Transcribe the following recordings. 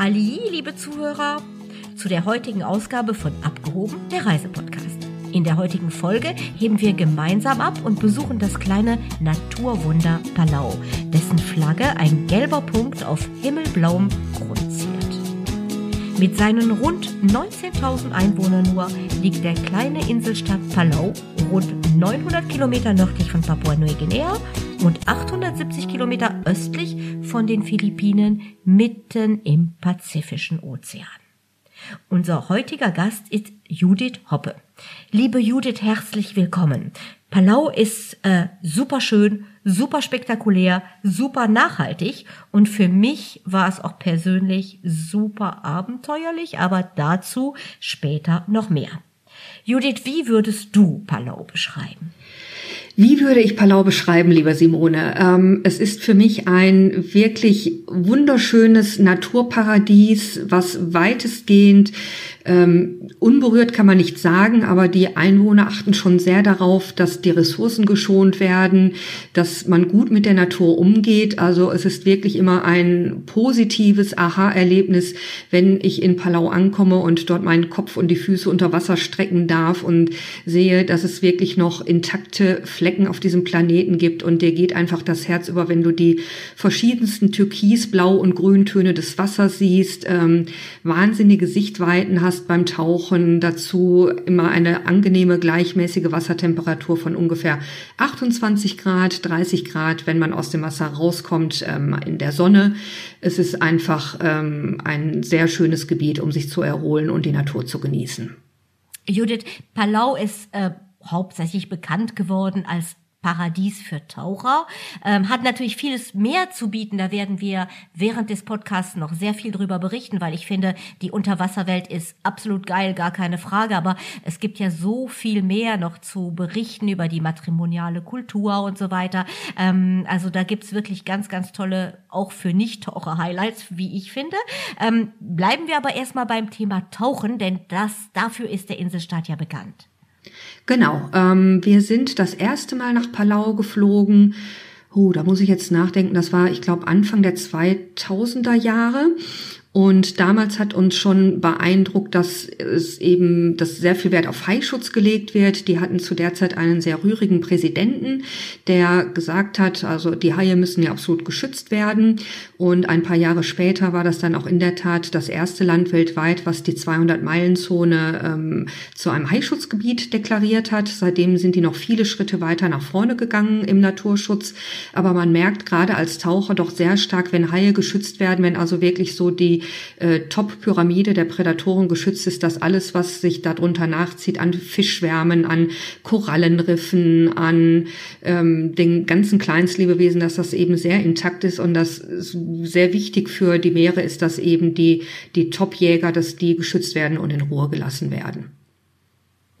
Ali, liebe Zuhörer, zu der heutigen Ausgabe von Abgehoben, der Reisepodcast. In der heutigen Folge heben wir gemeinsam ab und besuchen das kleine Naturwunder Palau, dessen Flagge ein gelber Punkt auf himmelblauem Grund ziert. Mit seinen rund 19.000 Einwohnern nur liegt der kleine Inselstaat Palau rund 900 Kilometer nördlich von Papua-Neuguinea und 870 Kilometer östlich von den Philippinen mitten im Pazifischen Ozean. Unser heutiger Gast ist Judith Hoppe. Liebe Judith, herzlich willkommen. Palau ist äh, super schön, super spektakulär, super nachhaltig und für mich war es auch persönlich super abenteuerlich, aber dazu später noch mehr. Judith, wie würdest du Palau beschreiben? Wie würde ich Palau beschreiben, lieber Simone? Ähm, es ist für mich ein wirklich wunderschönes Naturparadies, was weitestgehend ähm, unberührt kann man nicht sagen, aber die Einwohner achten schon sehr darauf, dass die Ressourcen geschont werden, dass man gut mit der Natur umgeht. Also es ist wirklich immer ein positives Aha-Erlebnis, wenn ich in Palau ankomme und dort meinen Kopf und die Füße unter Wasser strecken darf und sehe, dass es wirklich noch intakte Flecken auf diesem Planeten gibt und dir geht einfach das Herz über, wenn du die verschiedensten Türkis, Blau und Grüntöne des Wassers siehst, ähm, wahnsinnige Sichtweiten hast hast beim Tauchen dazu immer eine angenehme, gleichmäßige Wassertemperatur von ungefähr 28 Grad, 30 Grad, wenn man aus dem Wasser rauskommt ähm, in der Sonne. Es ist einfach ähm, ein sehr schönes Gebiet, um sich zu erholen und die Natur zu genießen. Judith, Palau ist äh, hauptsächlich bekannt geworden als Paradies für Taucher. Ähm, hat natürlich vieles mehr zu bieten. Da werden wir während des Podcasts noch sehr viel drüber berichten, weil ich finde, die Unterwasserwelt ist absolut geil, gar keine Frage. Aber es gibt ja so viel mehr noch zu berichten über die matrimoniale Kultur und so weiter. Ähm, also da gibt's wirklich ganz, ganz tolle, auch für Nicht-Taucher-Highlights, wie ich finde. Ähm, bleiben wir aber erstmal beim Thema Tauchen, denn das, dafür ist der Inselstaat ja bekannt. Genau, ähm, wir sind das erste Mal nach Palau geflogen. Oh, da muss ich jetzt nachdenken. Das war, ich glaube, Anfang der 2000er Jahre. Und damals hat uns schon beeindruckt, dass es eben, dass sehr viel Wert auf Haischutz gelegt wird. Die hatten zu der Zeit einen sehr rührigen Präsidenten, der gesagt hat, also die Haie müssen ja absolut geschützt werden. Und ein paar Jahre später war das dann auch in der Tat das erste Land weltweit, was die 200-Meilen-Zone ähm, zu einem Haischutzgebiet deklariert hat. Seitdem sind die noch viele Schritte weiter nach vorne gegangen im Naturschutz. Aber man merkt gerade als Taucher doch sehr stark, wenn Haie geschützt werden, wenn also wirklich so die äh, Top-Pyramide der Prädatoren geschützt ist, dass alles, was sich darunter nachzieht, an Fischschwärmen, an Korallenriffen, an ähm, den ganzen Kleinstlebewesen, dass das eben sehr intakt ist und das sehr wichtig für die Meere ist, dass eben die, die Top-Jäger, dass die geschützt werden und in Ruhe gelassen werden.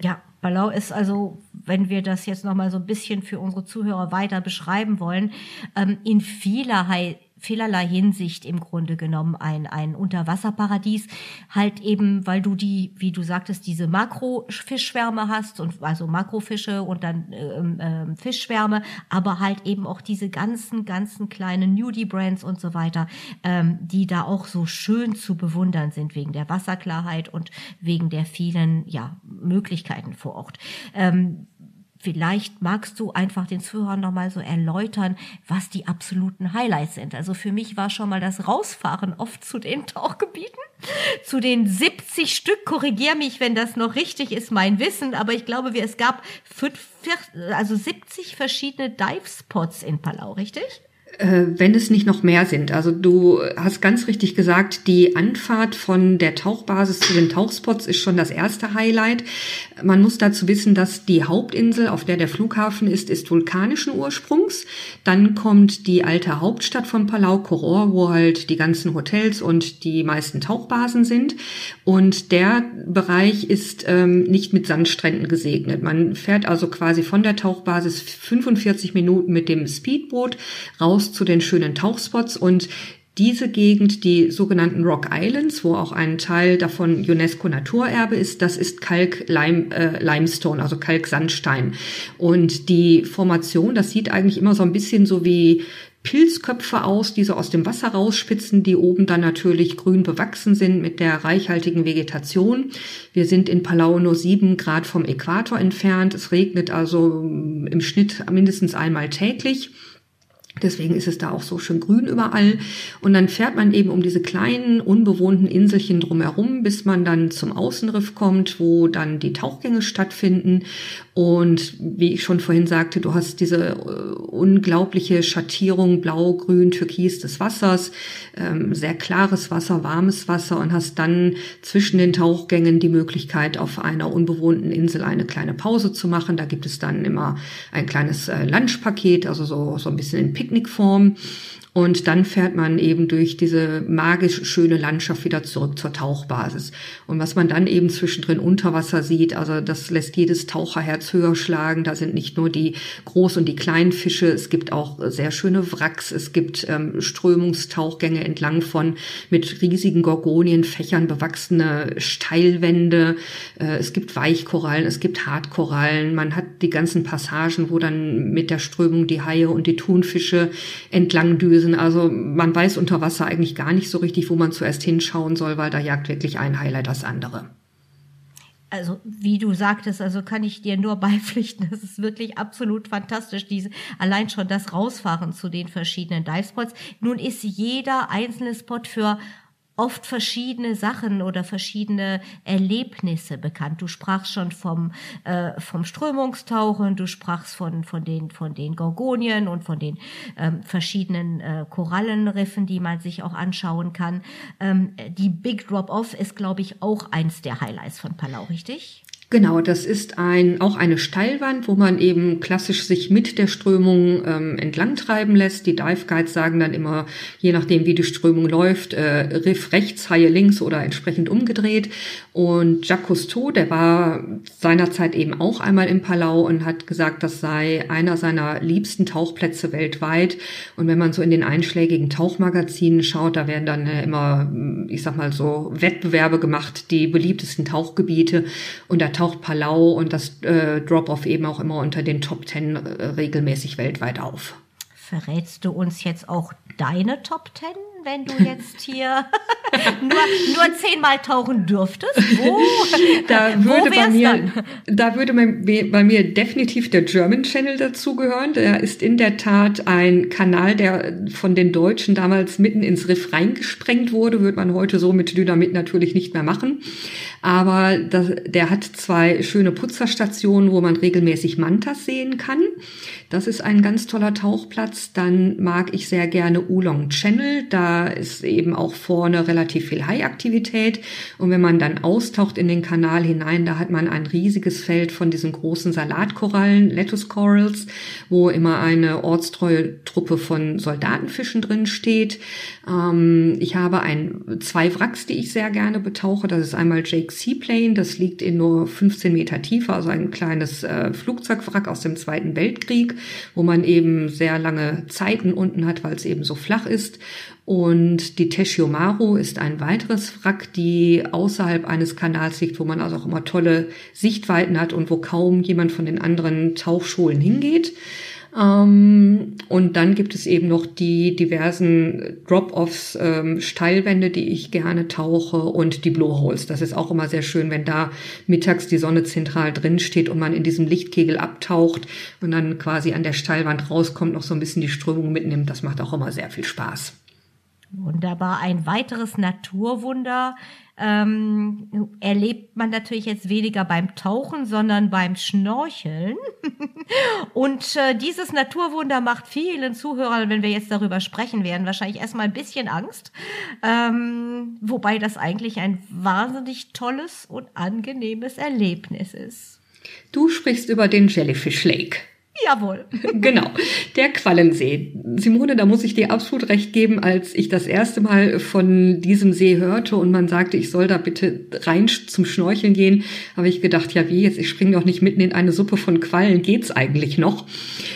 Ja, Palau ist also, wenn wir das jetzt nochmal so ein bisschen für unsere Zuhörer weiter beschreiben wollen, ähm, in vielerlei vielerlei Hinsicht im Grunde genommen ein, ein Unterwasserparadies. Halt eben, weil du die, wie du sagtest, diese Makrofischschwärme hast und also Makrofische und dann ähm, ähm, Fischschwärme, aber halt eben auch diese ganzen, ganzen kleinen Nudie-Brands und so weiter, ähm, die da auch so schön zu bewundern sind wegen der Wasserklarheit und wegen der vielen, ja, Möglichkeiten vor Ort. Ähm, Vielleicht magst du einfach den Zuhörern nochmal so erläutern, was die absoluten Highlights sind. Also für mich war schon mal das Rausfahren oft zu den Tauchgebieten, zu den 70 Stück. Korrigier mich, wenn das noch richtig ist, mein Wissen. Aber ich glaube, es gab fünf, also 70 verschiedene Dive-Spots in Palau, richtig? Äh, wenn es nicht noch mehr sind. Also du hast ganz richtig gesagt, die Anfahrt von der Tauchbasis zu den Tauchspots ist schon das erste Highlight. Man muss dazu wissen, dass die Hauptinsel, auf der der Flughafen ist, ist vulkanischen Ursprungs. Dann kommt die alte Hauptstadt von Palau, Koror, wo halt die ganzen Hotels und die meisten Tauchbasen sind. Und der Bereich ist ähm, nicht mit Sandstränden gesegnet. Man fährt also quasi von der Tauchbasis 45 Minuten mit dem Speedboot raus zu den schönen Tauchspots und diese Gegend, die sogenannten Rock Islands, wo auch ein Teil davon UNESCO Naturerbe ist, das ist Kalk Lime, äh, Limestone, also Kalksandstein. Und die Formation, das sieht eigentlich immer so ein bisschen so wie Pilzköpfe aus, die so aus dem Wasser rausspitzen, die oben dann natürlich grün bewachsen sind mit der reichhaltigen Vegetation. Wir sind in Palau nur sieben Grad vom Äquator entfernt. Es regnet also im Schnitt mindestens einmal täglich. Deswegen ist es da auch so schön grün überall. Und dann fährt man eben um diese kleinen, unbewohnten Inselchen drumherum, bis man dann zum Außenriff kommt, wo dann die Tauchgänge stattfinden. Und wie ich schon vorhin sagte, du hast diese äh, unglaubliche Schattierung blau, grün, türkis des Wassers, ähm, sehr klares Wasser, warmes Wasser und hast dann zwischen den Tauchgängen die Möglichkeit, auf einer unbewohnten Insel eine kleine Pause zu machen. Da gibt es dann immer ein kleines äh, Lunchpaket, also so, so ein bisschen in Picknickform. Und dann fährt man eben durch diese magisch schöne Landschaft wieder zurück zur Tauchbasis. Und was man dann eben zwischendrin unter Wasser sieht, also das lässt jedes Taucherherz höher schlagen. Da sind nicht nur die Groß- und die kleinen Fische, es gibt auch sehr schöne Wracks, es gibt ähm, Strömungstauchgänge entlang von mit riesigen Gorgonienfächern bewachsene Steilwände. Äh, es gibt Weichkorallen, es gibt Hartkorallen. Man hat die ganzen Passagen, wo dann mit der Strömung die Haie und die Thunfische entlang düsen lösen. Also man weiß unter Wasser eigentlich gar nicht so richtig, wo man zuerst hinschauen soll, weil da jagt wirklich ein Highlight das andere. Also, wie du sagtest, also kann ich dir nur beipflichten. Das ist wirklich absolut fantastisch. Diese, allein schon das Rausfahren zu den verschiedenen Divespots. Nun ist jeder einzelne Spot für oft verschiedene Sachen oder verschiedene Erlebnisse bekannt. Du sprachst schon vom, äh, vom Strömungstauchen, du sprachst von, von, den, von den Gorgonien und von den ähm, verschiedenen äh, Korallenriffen, die man sich auch anschauen kann. Ähm, die Big Drop-Off ist, glaube ich, auch eins der Highlights von Palau, richtig? Genau, das ist ein, auch eine Steilwand, wo man eben klassisch sich mit der Strömung ähm, entlang treiben lässt. Die Dive Guides sagen dann immer, je nachdem wie die Strömung läuft, äh, Riff rechts, Haie links oder entsprechend umgedreht. Und Jacques Cousteau, der war seinerzeit eben auch einmal im Palau und hat gesagt, das sei einer seiner liebsten Tauchplätze weltweit. Und wenn man so in den einschlägigen Tauchmagazinen schaut, da werden dann äh, immer, ich sag mal so, Wettbewerbe gemacht, die beliebtesten Tauchgebiete. Und da taucht Palau und das äh, Drop-Off eben auch immer unter den Top Ten äh, regelmäßig weltweit auf. Verrätst du uns jetzt auch deine Top Ten? Wenn du jetzt hier nur, nur zehnmal tauchen dürftest? Wo, da würde bei mir, dann? da würde bei mir definitiv der German Channel dazugehören. Der ist in der Tat ein Kanal, der von den Deutschen damals mitten ins Riff reingesprengt wurde. Würde man heute so mit Dynamit natürlich nicht mehr machen. Aber das, der hat zwei schöne Putzerstationen, wo man regelmäßig Mantas sehen kann. Das ist ein ganz toller Tauchplatz. Dann mag ich sehr gerne Oolong Channel. Da ist eben auch vorne relativ viel High-Aktivität. Und wenn man dann austaucht in den Kanal hinein, da hat man ein riesiges Feld von diesen großen Salatkorallen, Lettuce Corals, wo immer eine ortstreue Truppe von Soldatenfischen drin steht. Ähm, ich habe ein, zwei Wracks, die ich sehr gerne betauche. Das ist einmal Jake Seaplane. Das liegt in nur 15 Meter Tiefe, also ein kleines äh, Flugzeugwrack aus dem Zweiten Weltkrieg wo man eben sehr lange Zeiten unten hat, weil es eben so flach ist. Und die Teshiomaru ist ein weiteres Wrack, die außerhalb eines Kanals liegt, wo man also auch immer tolle Sichtweiten hat und wo kaum jemand von den anderen Tauchschulen hingeht. Ähm, und dann gibt es eben noch die diversen Drop-offs, ähm, Steilwände, die ich gerne tauche und die Blowholes. Das ist auch immer sehr schön, wenn da mittags die Sonne zentral drin steht und man in diesem Lichtkegel abtaucht und dann quasi an der Steilwand rauskommt, noch so ein bisschen die Strömung mitnimmt. Das macht auch immer sehr viel Spaß. Wunderbar. Ein weiteres Naturwunder ähm, erlebt man natürlich jetzt weniger beim Tauchen, sondern beim Schnorcheln. Und äh, dieses Naturwunder macht vielen Zuhörern, wenn wir jetzt darüber sprechen werden, wahrscheinlich erstmal ein bisschen Angst. Ähm, wobei das eigentlich ein wahnsinnig tolles und angenehmes Erlebnis ist. Du sprichst über den Jellyfish Lake. Jawohl. Genau, der Quallensee. Simone, da muss ich dir absolut recht geben, als ich das erste Mal von diesem See hörte und man sagte, ich soll da bitte rein zum Schnorcheln gehen, habe ich gedacht, ja wie jetzt, ich springe doch nicht mitten in eine Suppe von Quallen, geht's eigentlich noch?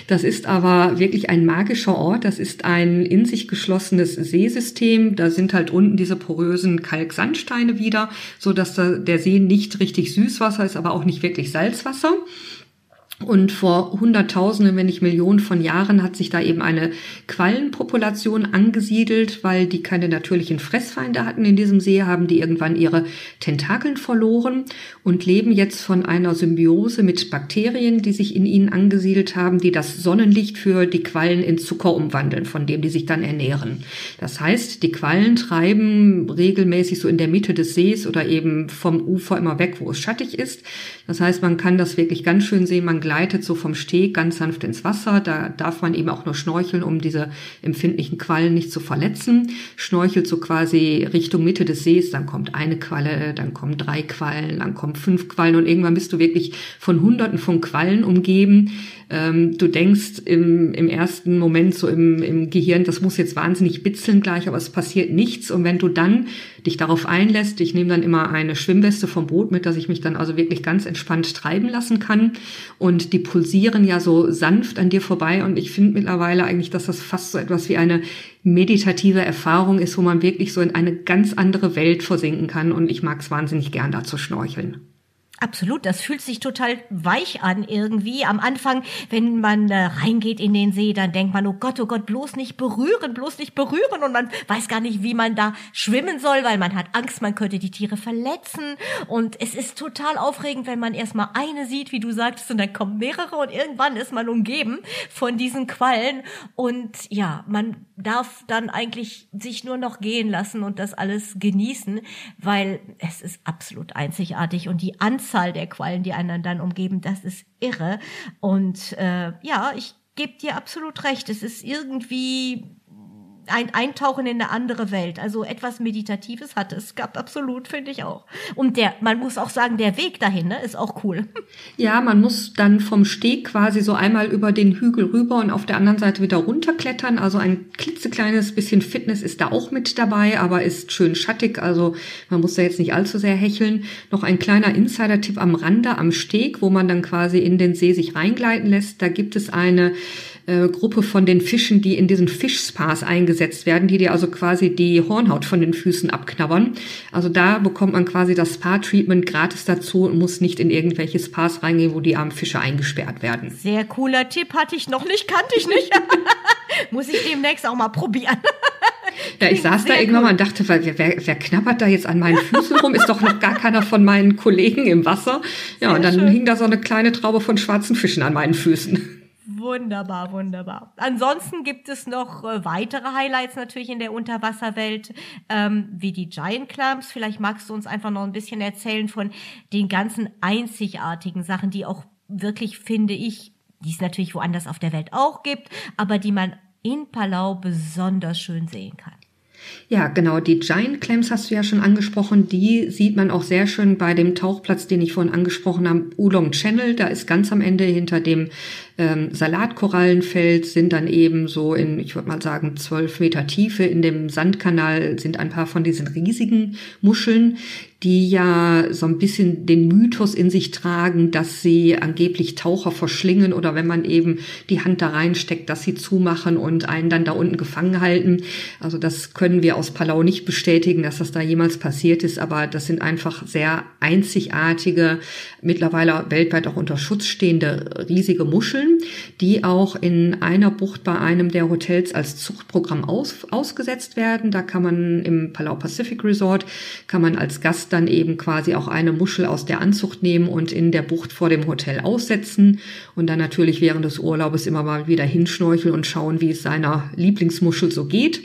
Das ist aber wirklich ein magischer Ort, das ist ein in sich geschlossenes Seesystem, da sind halt unten diese porösen Kalksandsteine wieder, so dass da der See nicht richtig Süßwasser ist, aber auch nicht wirklich Salzwasser. Und vor Hunderttausenden, wenn nicht Millionen von Jahren hat sich da eben eine Quallenpopulation angesiedelt, weil die keine natürlichen Fressfeinde hatten in diesem See, haben die irgendwann ihre Tentakeln verloren und leben jetzt von einer Symbiose mit Bakterien, die sich in ihnen angesiedelt haben, die das Sonnenlicht für die Quallen in Zucker umwandeln, von dem die sich dann ernähren. Das heißt, die Quallen treiben regelmäßig so in der Mitte des Sees oder eben vom Ufer immer weg, wo es schattig ist. Das heißt, man kann das wirklich ganz schön sehen. Man gleitet so vom Steg ganz sanft ins Wasser. Da darf man eben auch nur schnorcheln, um diese empfindlichen Quallen nicht zu verletzen. Schnorchelt so quasi Richtung Mitte des Sees, dann kommt eine Qualle, dann kommen drei Quallen, dann kommen fünf Quallen und irgendwann bist du wirklich von Hunderten von Quallen umgeben. Ähm, du denkst im, im ersten Moment so im, im Gehirn, das muss jetzt wahnsinnig bitzeln gleich, aber es passiert nichts. Und wenn du dann dich darauf einlässt, ich nehme dann immer eine Schwimmweste vom Boot mit, dass ich mich dann also wirklich ganz entspannt treiben lassen kann. Und die pulsieren ja so sanft an dir vorbei. Und ich finde mittlerweile eigentlich, dass das fast so etwas wie eine meditative Erfahrung ist, wo man wirklich so in eine ganz andere Welt versinken kann. Und ich mag es wahnsinnig gern, da zu schnorcheln. Absolut, das fühlt sich total weich an irgendwie. Am Anfang, wenn man äh, reingeht in den See, dann denkt man, oh Gott, oh Gott, bloß nicht berühren, bloß nicht berühren. Und man weiß gar nicht, wie man da schwimmen soll, weil man hat Angst, man könnte die Tiere verletzen. Und es ist total aufregend, wenn man erstmal eine sieht, wie du sagtest, und dann kommen mehrere und irgendwann ist man umgeben von diesen Quallen. Und ja, man darf dann eigentlich sich nur noch gehen lassen und das alles genießen, weil es ist absolut einzigartig und die Anzahl der Quallen, die einen dann umgeben, das ist irre. Und äh, ja, ich gebe dir absolut recht. Es ist irgendwie ein Eintauchen in eine andere Welt. Also etwas Meditatives hat es. Gab absolut, finde ich auch. Und der, man muss auch sagen, der Weg dahin ne, ist auch cool. Ja, man muss dann vom Steg quasi so einmal über den Hügel rüber und auf der anderen Seite wieder runterklettern. Also ein klitzekleines bisschen Fitness ist da auch mit dabei, aber ist schön schattig. Also man muss da jetzt nicht allzu sehr hecheln. Noch ein kleiner Insider-Tipp am Rande, am Steg, wo man dann quasi in den See sich reingleiten lässt. Da gibt es eine äh, Gruppe von den Fischen, die in diesen Fischspas eingesetzt werden, die dir also quasi die Hornhaut von den Füßen abknabbern. Also da bekommt man quasi das Spa-Treatment gratis dazu und muss nicht in irgendwelche Spas reingehen, wo die armen Fische eingesperrt werden. Sehr cooler Tipp, hatte ich noch nicht, kannte ich nicht. muss ich demnächst auch mal probieren. Ja, ich saß da irgendwann mal und dachte, wer, wer, wer knabbert da jetzt an meinen Füßen rum? Ist doch noch gar keiner von meinen Kollegen im Wasser. Ja, Sehr und dann schön. hing da so eine kleine Traube von schwarzen Fischen an meinen Füßen. Wunderbar, wunderbar. Ansonsten gibt es noch äh, weitere Highlights natürlich in der Unterwasserwelt, ähm, wie die Giant Clams. Vielleicht magst du uns einfach noch ein bisschen erzählen von den ganzen einzigartigen Sachen, die auch wirklich, finde ich, die es natürlich woanders auf der Welt auch gibt, aber die man in Palau besonders schön sehen kann. Ja, genau. Die Giant Clams hast du ja schon angesprochen. Die sieht man auch sehr schön bei dem Tauchplatz, den ich vorhin angesprochen habe, Oolong Channel. Da ist ganz am Ende hinter dem ähm, Salatkorallenfeld sind dann eben so in, ich würde mal sagen, zwölf Meter Tiefe in dem Sandkanal sind ein paar von diesen riesigen Muscheln, die ja so ein bisschen den Mythos in sich tragen, dass sie angeblich Taucher verschlingen oder wenn man eben die Hand da reinsteckt, dass sie zumachen und einen dann da unten gefangen halten. Also das können wir aus Palau nicht bestätigen, dass das da jemals passiert ist, aber das sind einfach sehr einzigartige, mittlerweile weltweit auch unter Schutz stehende riesige Muscheln Die auch in einer Bucht bei einem der Hotels als Zuchtprogramm aus, ausgesetzt werden. Da kann man im Palau Pacific Resort, kann man als Gast dann eben quasi auch eine Muschel aus der Anzucht nehmen und in der Bucht vor dem Hotel aussetzen und dann natürlich während des Urlaubes immer mal wieder hinschnorcheln und schauen, wie es seiner Lieblingsmuschel so geht.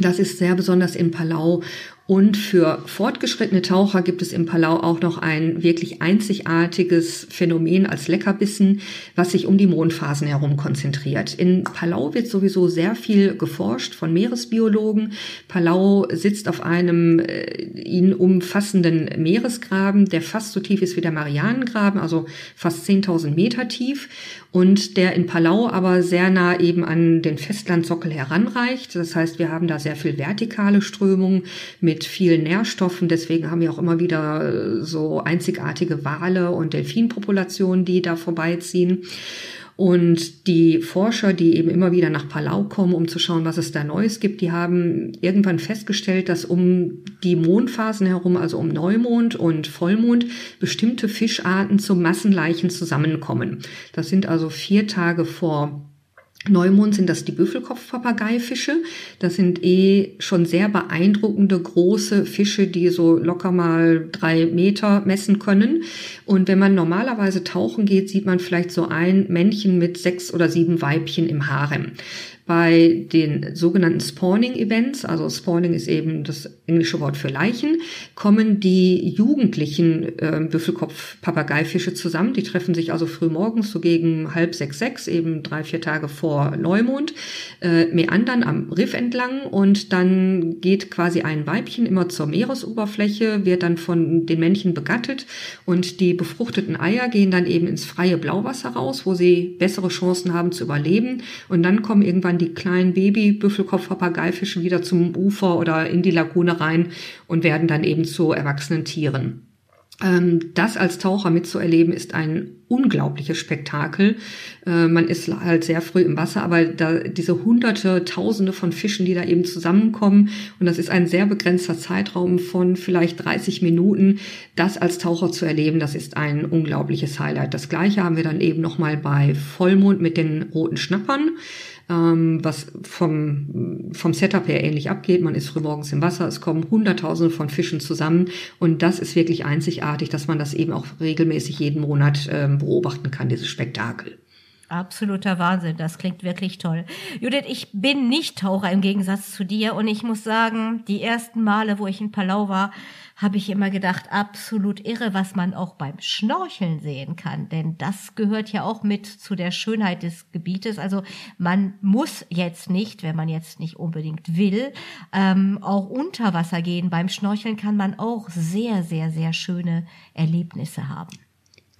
Das ist sehr besonders in Palau und für fortgeschrittene Taucher gibt es im Palau auch noch ein wirklich einzigartiges Phänomen als Leckerbissen, was sich um die Mondphasen herum konzentriert. In Palau wird sowieso sehr viel geforscht von Meeresbiologen. Palau sitzt auf einem äh, ihn umfassenden Meeresgraben, der fast so tief ist wie der Marianengraben, also fast 10.000 Meter tief und der in Palau aber sehr nah eben an den Festlandsockel heranreicht. Das heißt, wir haben da sehr viel vertikale Strömung mit mit vielen Nährstoffen. Deswegen haben wir auch immer wieder äh, so einzigartige Wale und Delfinpopulationen, die da vorbeiziehen. Und die Forscher, die eben immer wieder nach Palau kommen, um zu schauen, was es da Neues gibt, die haben irgendwann festgestellt, dass um die Mondphasen herum, also um Neumond und Vollmond, bestimmte Fischarten zu Massenleichen zusammenkommen. Das sind also vier Tage vor Neumond sind das die Büffelkopfpapageifische. Das sind eh schon sehr beeindruckende große Fische, die so locker mal drei Meter messen können. Und wenn man normalerweise tauchen geht, sieht man vielleicht so ein Männchen mit sechs oder sieben Weibchen im Harem bei den sogenannten Spawning-Events, also Spawning ist eben das englische Wort für Leichen, kommen die jugendlichen äh, Büffelkopf-Papageifische zusammen. Die treffen sich also früh morgens, so gegen halb sechs, sechs, eben drei, vier Tage vor Neumond, äh, meandern am Riff entlang und dann geht quasi ein Weibchen immer zur Meeresoberfläche, wird dann von den Männchen begattet und die befruchteten Eier gehen dann eben ins freie Blauwasser raus, wo sie bessere Chancen haben zu überleben und dann kommen irgendwann die kleinen Baby-Büffelkopf-Papageifische wieder zum Ufer oder in die Lagune rein und werden dann eben zu erwachsenen Tieren. Ähm, das als Taucher mitzuerleben ist ein unglaubliches Spektakel. Äh, man ist halt sehr früh im Wasser, aber da diese hunderte, tausende von Fischen, die da eben zusammenkommen und das ist ein sehr begrenzter Zeitraum von vielleicht 30 Minuten, das als Taucher zu erleben, das ist ein unglaubliches Highlight. Das gleiche haben wir dann eben nochmal bei Vollmond mit den roten Schnappern ähm, was vom, vom Setup her ähnlich abgeht. Man ist frühmorgens im Wasser, es kommen Hunderttausende von Fischen zusammen und das ist wirklich einzigartig, dass man das eben auch regelmäßig jeden Monat ähm, beobachten kann, dieses Spektakel. Absoluter Wahnsinn, das klingt wirklich toll. Judith, ich bin nicht Taucher im Gegensatz zu dir und ich muss sagen, die ersten Male, wo ich in Palau war, habe ich immer gedacht, absolut irre, was man auch beim Schnorcheln sehen kann. Denn das gehört ja auch mit zu der Schönheit des Gebietes. Also man muss jetzt nicht, wenn man jetzt nicht unbedingt will, ähm, auch unter Wasser gehen. Beim Schnorcheln kann man auch sehr, sehr, sehr schöne Erlebnisse haben.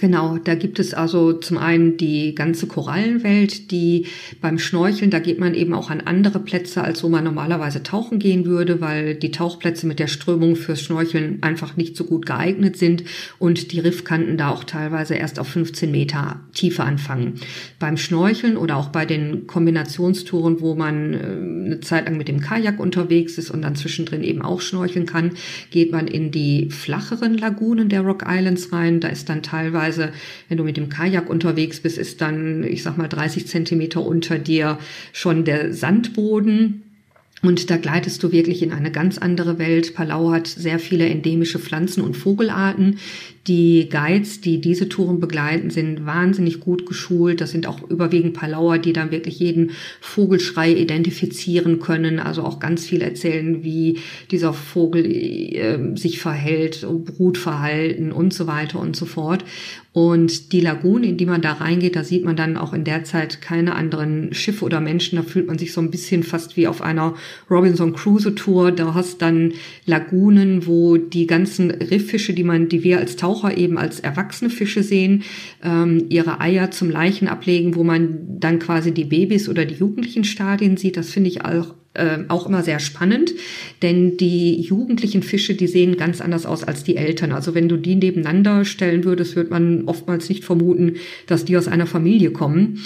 Genau, da gibt es also zum einen die ganze Korallenwelt, die beim Schnorcheln, da geht man eben auch an andere Plätze, als wo man normalerweise tauchen gehen würde, weil die Tauchplätze mit der Strömung fürs Schnorcheln einfach nicht so gut geeignet sind und die Riffkanten da auch teilweise erst auf 15 Meter Tiefe anfangen. Beim Schnorcheln oder auch bei den Kombinationstouren, wo man äh, eine Zeit lang mit dem Kajak unterwegs ist und dann zwischendrin eben auch schnorcheln kann, geht man in die flacheren Lagunen der Rock Islands rein. Da ist dann teilweise Beispielsweise, wenn du mit dem Kajak unterwegs bist, ist dann, ich sag mal, 30 Zentimeter unter dir schon der Sandboden. Und da gleitest du wirklich in eine ganz andere Welt. Palau hat sehr viele endemische Pflanzen- und Vogelarten, die Guides, die diese Touren begleiten, sind wahnsinnig gut geschult. Das sind auch überwiegend Palauer, die dann wirklich jeden Vogelschrei identifizieren können. Also auch ganz viel erzählen, wie dieser Vogel äh, sich verhält, Brutverhalten und so weiter und so fort. Und die Lagune, in die man da reingeht, da sieht man dann auch in der Zeit keine anderen Schiffe oder Menschen. Da fühlt man sich so ein bisschen fast wie auf einer Robinson Crusoe Tour. Da hast dann Lagunen, wo die ganzen Rifffische, die man, die wir als Taucher eben als erwachsene Fische sehen, ähm, ihre Eier zum Leichen ablegen, wo man dann quasi die Babys oder die jugendlichen Stadien sieht. Das finde ich auch äh, auch immer sehr spannend, denn die jugendlichen Fische, die sehen ganz anders aus als die Eltern. Also wenn du die nebeneinander stellen würdest, wird man oftmals nicht vermuten, dass die aus einer Familie kommen.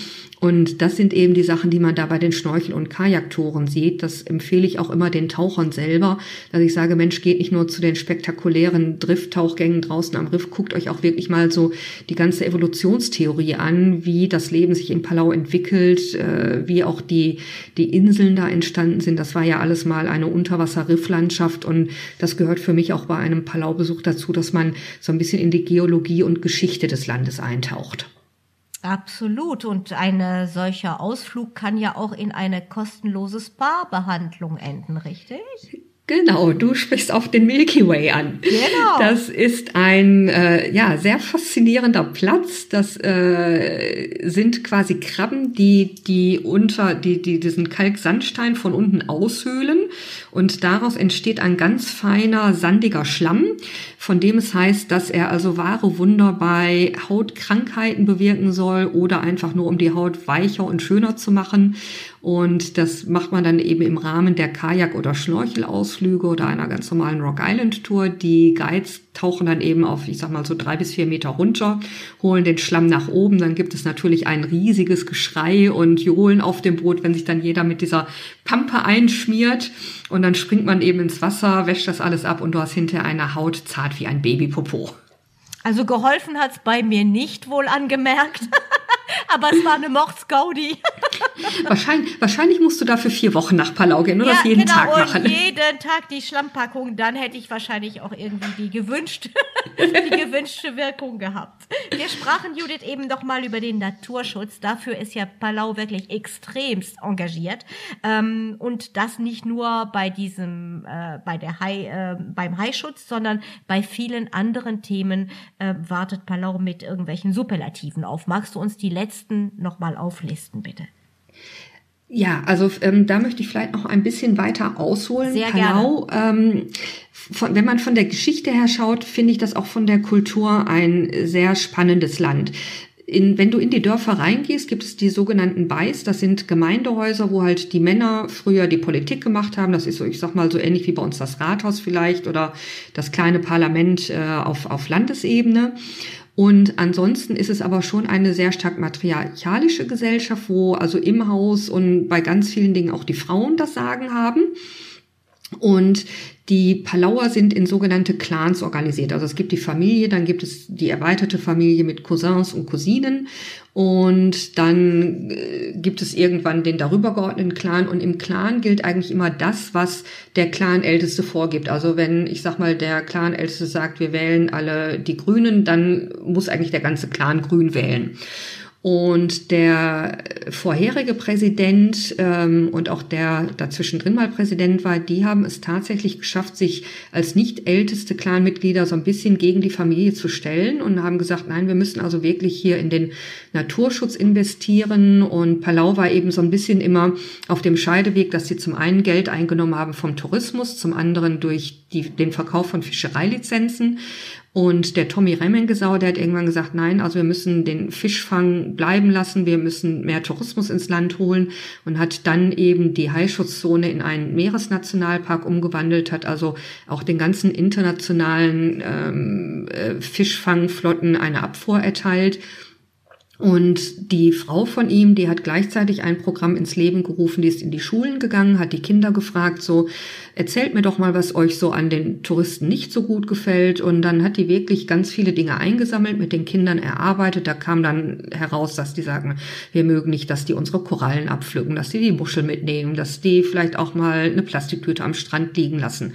Und das sind eben die Sachen, die man da bei den Schnorchel- und Kajaktouren sieht. Das empfehle ich auch immer den Tauchern selber, dass ich sage, Mensch, geht nicht nur zu den spektakulären Drifttauchgängen draußen am Riff, guckt euch auch wirklich mal so die ganze Evolutionstheorie an, wie das Leben sich in Palau entwickelt, äh, wie auch die, die Inseln da entstanden sind. Das war ja alles mal eine Unterwasser-Rifflandschaft und das gehört für mich auch bei einem Palau-Besuch dazu, dass man so ein bisschen in die Geologie und Geschichte des Landes eintaucht. Absolut. Und ein solcher Ausflug kann ja auch in eine kostenlose Spa-Behandlung enden, richtig? Genau, du sprichst auf den Milky Way an. Genau. Das ist ein äh, ja sehr faszinierender Platz. Das äh, sind quasi Krabben, die die unter die die diesen Kalksandstein von unten aushöhlen und daraus entsteht ein ganz feiner sandiger Schlamm, von dem es heißt, dass er also wahre Wunder bei Hautkrankheiten bewirken soll oder einfach nur um die Haut weicher und schöner zu machen. Und das macht man dann eben im Rahmen der Kajak- oder Schnorchelausflüge oder einer ganz normalen Rock Island Tour. Die Guides tauchen dann eben auf, ich sag mal, so drei bis vier Meter runter, holen den Schlamm nach oben. Dann gibt es natürlich ein riesiges Geschrei und Johlen auf dem Boot, wenn sich dann jeder mit dieser Pampe einschmiert. Und dann springt man eben ins Wasser, wäscht das alles ab und du hast hinterher eine Haut zart wie ein Babypopo. Also geholfen hat's bei mir nicht, wohl angemerkt. Aber es war eine Mordsgaudi. wahrscheinlich, wahrscheinlich musst du dafür vier Wochen nach Palau gehen oder ja, jeden genau, Tag machen. Und jeden Tag die Schlammpackung, dann hätte ich wahrscheinlich auch irgendwie die gewünschte, die gewünschte Wirkung gehabt. Wir sprachen, Judith, eben doch mal über den Naturschutz. Dafür ist ja Palau wirklich extremst engagiert. Ähm, und das nicht nur bei diesem, äh, bei der Hai, äh, beim Haischutz, sondern bei vielen anderen Themen äh, wartet Palau mit irgendwelchen Superlativen auf. Magst du uns die letzten nochmal auflisten, bitte? Ja, also ähm, da möchte ich vielleicht noch ein bisschen weiter ausholen. Sehr Palau. Ähm, von, wenn man von der Geschichte her schaut, finde ich das auch von der Kultur ein sehr spannendes Land. In, wenn du in die Dörfer reingehst, gibt es die sogenannten Beis. Das sind Gemeindehäuser, wo halt die Männer früher die Politik gemacht haben. Das ist so, ich sag mal, so ähnlich wie bei uns das Rathaus vielleicht oder das kleine Parlament äh, auf, auf Landesebene. Und ansonsten ist es aber schon eine sehr stark matriarchalische Gesellschaft, wo also im Haus und bei ganz vielen Dingen auch die Frauen das Sagen haben. Und die Palauer sind in sogenannte Clans organisiert. Also es gibt die Familie, dann gibt es die erweiterte Familie mit Cousins und Cousinen und dann äh, gibt es irgendwann den darüber geordneten Clan und im Clan gilt eigentlich immer das, was der Clan-Älteste vorgibt. Also wenn, ich sag mal, der Clan-Älteste sagt, wir wählen alle die Grünen, dann muss eigentlich der ganze Clan Grün wählen. Und der vorherige Präsident ähm, und auch der dazwischen drin mal Präsident war, die haben es tatsächlich geschafft, sich als nicht älteste Clanmitglieder so ein bisschen gegen die Familie zu stellen und haben gesagt, nein, wir müssen also wirklich hier in den Naturschutz investieren. Und Palau war eben so ein bisschen immer auf dem Scheideweg, dass sie zum einen Geld eingenommen haben vom Tourismus, zum anderen durch die, den Verkauf von Fischereilizenzen. Und der Tommy Remmengesau, der hat irgendwann gesagt, nein, also wir müssen den Fischfang bleiben lassen, wir müssen mehr Tourismus ins Land holen und hat dann eben die Haischutzzone in einen Meeresnationalpark umgewandelt, hat also auch den ganzen internationalen ähm, äh, Fischfangflotten eine Abfuhr erteilt und die Frau von ihm, die hat gleichzeitig ein Programm ins Leben gerufen, die ist in die Schulen gegangen, hat die Kinder gefragt, so, erzählt mir doch mal, was euch so an den Touristen nicht so gut gefällt. Und dann hat die wirklich ganz viele Dinge eingesammelt, mit den Kindern erarbeitet. Da kam dann heraus, dass die sagen, wir mögen nicht, dass die unsere Korallen abpflücken, dass die die Muschel mitnehmen, dass die vielleicht auch mal eine Plastiktüte am Strand liegen lassen.